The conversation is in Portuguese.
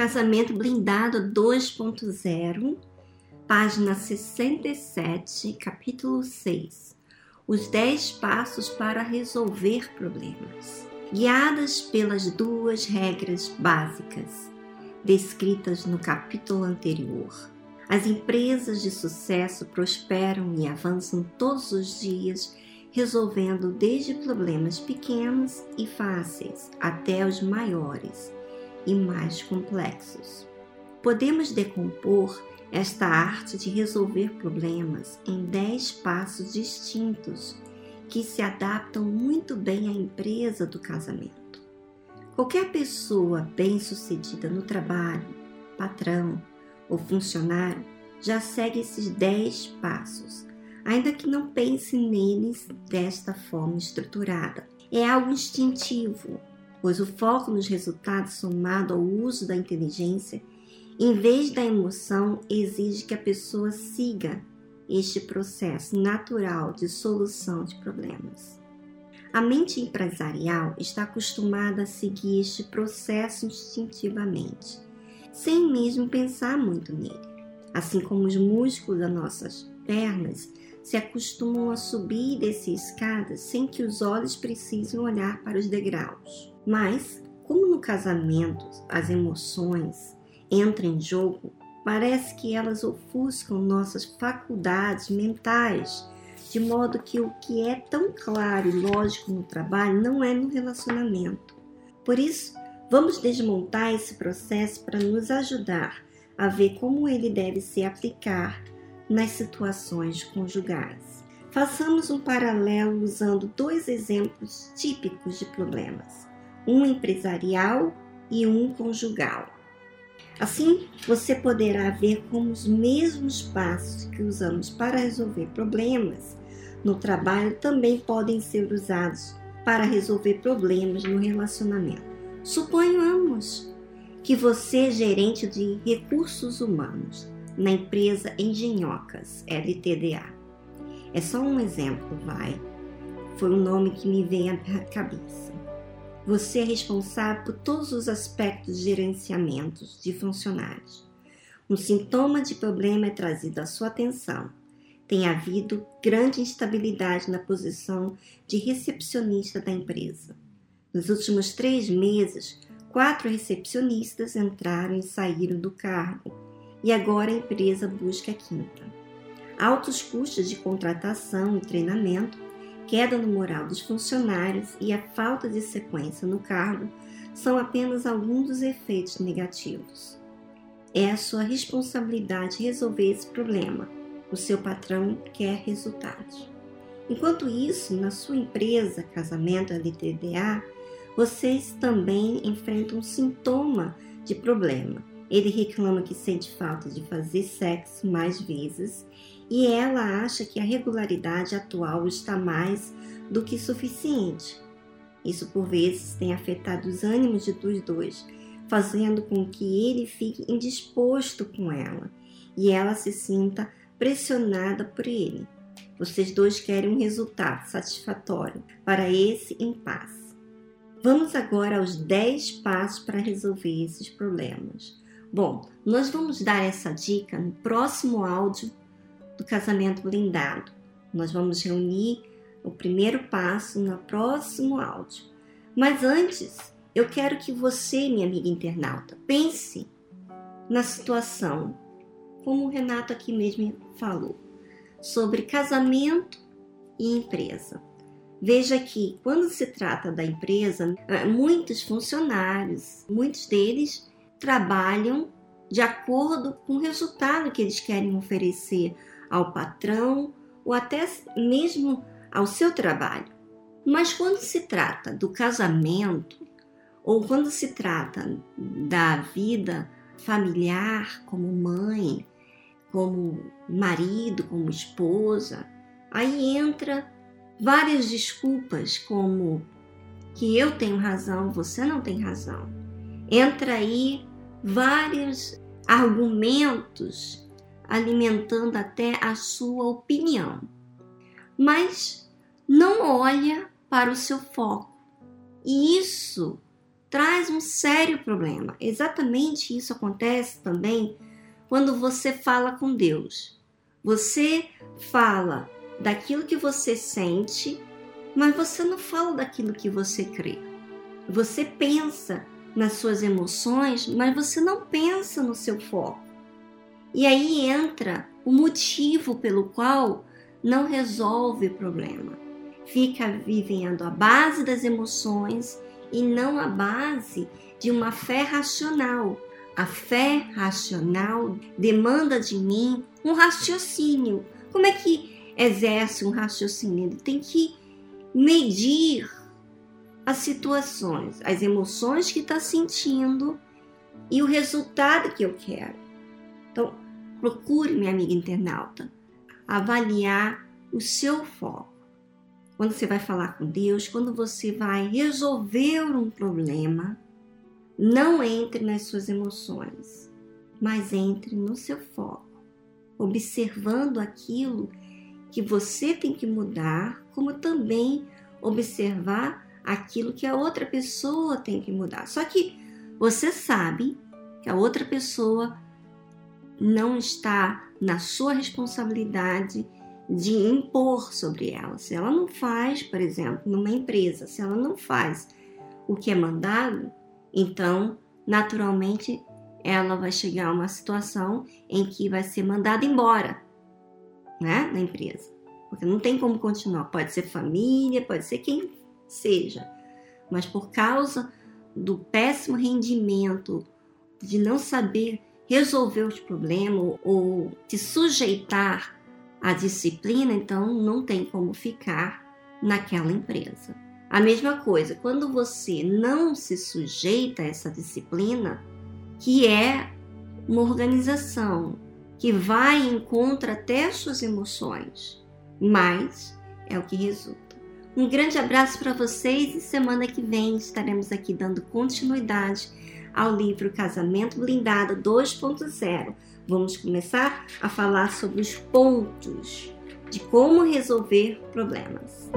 Casamento Blindado 2.0, página 67, capítulo 6. Os 10 passos para resolver problemas. Guiadas pelas duas regras básicas descritas no capítulo anterior. As empresas de sucesso prosperam e avançam todos os dias, resolvendo desde problemas pequenos e fáceis até os maiores e mais complexos. Podemos decompor esta arte de resolver problemas em dez passos distintos que se adaptam muito bem à empresa do casamento. Qualquer pessoa bem-sucedida no trabalho, patrão ou funcionário já segue esses dez passos, ainda que não pense neles desta forma estruturada. É algo instintivo, pois o foco nos resultados somado ao uso da inteligência, em vez da emoção, exige que a pessoa siga este processo natural de solução de problemas. A mente empresarial está acostumada a seguir este processo instintivamente, sem mesmo pensar muito nele. Assim como os músculos das nossas pernas se acostumam a subir e descer escadas sem que os olhos precisem olhar para os degraus. Mas, como no casamento as emoções entram em jogo, parece que elas ofuscam nossas faculdades mentais, de modo que o que é tão claro e lógico no trabalho não é no relacionamento. Por isso, vamos desmontar esse processo para nos ajudar a ver como ele deve se aplicar nas situações conjugais. Façamos um paralelo usando dois exemplos típicos de problemas um empresarial e um conjugal. Assim, você poderá ver como os mesmos passos que usamos para resolver problemas no trabalho também podem ser usados para resolver problemas no relacionamento. Suponhamos que você é gerente de recursos humanos na empresa Engenhocas LTDA. É só um exemplo, vai. Foi o nome que me veio à cabeça. Você é responsável por todos os aspectos de gerenciamento de funcionários. Um sintoma de problema é trazido à sua atenção. Tem havido grande instabilidade na posição de recepcionista da empresa. Nos últimos três meses, quatro recepcionistas entraram e saíram do cargo e agora a empresa busca a quinta. Altos custos de contratação e treinamento queda no moral dos funcionários e a falta de sequência no cargo são apenas alguns dos efeitos negativos. É a sua responsabilidade resolver esse problema. O seu patrão quer resultados. Enquanto isso, na sua empresa, casamento LTDA, vocês também enfrentam um sintoma de problema. Ele reclama que sente falta de fazer sexo mais vezes e ela acha que a regularidade atual está mais do que suficiente. Isso por vezes tem afetado os ânimos dos dois, fazendo com que ele fique indisposto com ela e ela se sinta pressionada por ele. Vocês dois querem um resultado satisfatório para esse impasse. Vamos agora aos 10 passos para resolver esses problemas. Bom, nós vamos dar essa dica no próximo áudio do casamento blindado. Nós vamos reunir o primeiro passo no próximo áudio. Mas antes, eu quero que você, minha amiga internauta, pense na situação, como o Renato aqui mesmo falou, sobre casamento e empresa. Veja que quando se trata da empresa, eh, muitos funcionários, muitos deles trabalham de acordo com o resultado que eles querem oferecer ao patrão ou até mesmo ao seu trabalho. Mas quando se trata do casamento ou quando se trata da vida familiar, como mãe, como marido, como esposa, aí entra várias desculpas como que eu tenho razão, você não tem razão. Entra aí vários argumentos alimentando até a sua opinião, mas não olha para o seu foco. E isso traz um sério problema. Exatamente isso acontece também quando você fala com Deus. Você fala daquilo que você sente, mas você não fala daquilo que você crê. Você pensa nas suas emoções, mas você não pensa no seu foco. E aí entra o motivo pelo qual não resolve o problema. Fica vivendo a base das emoções e não a base de uma fé racional. A fé racional demanda de mim um raciocínio. Como é que exerce um raciocínio? Ele tem que medir as situações, as emoções que está sentindo e o resultado que eu quero. Então, procure, minha amiga internauta, avaliar o seu foco quando você vai falar com Deus, quando você vai resolver um problema, não entre nas suas emoções, mas entre no seu foco, observando aquilo que você tem que mudar, como também observar aquilo que a outra pessoa tem que mudar. Só que você sabe que a outra pessoa não está na sua responsabilidade de impor sobre ela. Se ela não faz, por exemplo, numa empresa, se ela não faz o que é mandado, então, naturalmente, ela vai chegar a uma situação em que vai ser mandada embora, né, na empresa. Porque não tem como continuar. Pode ser família, pode ser quem seja. Mas por causa do péssimo rendimento, de não saber resolver os problemas ou se sujeitar a disciplina, então não tem como ficar naquela empresa. A mesma coisa, quando você não se sujeita a essa disciplina, que é uma organização que vai em contra até suas emoções, mas é o que resulta. Um grande abraço para vocês e semana que vem estaremos aqui dando continuidade ao livro Casamento Blindado 2.0 Vamos começar a falar sobre os pontos de como resolver problemas.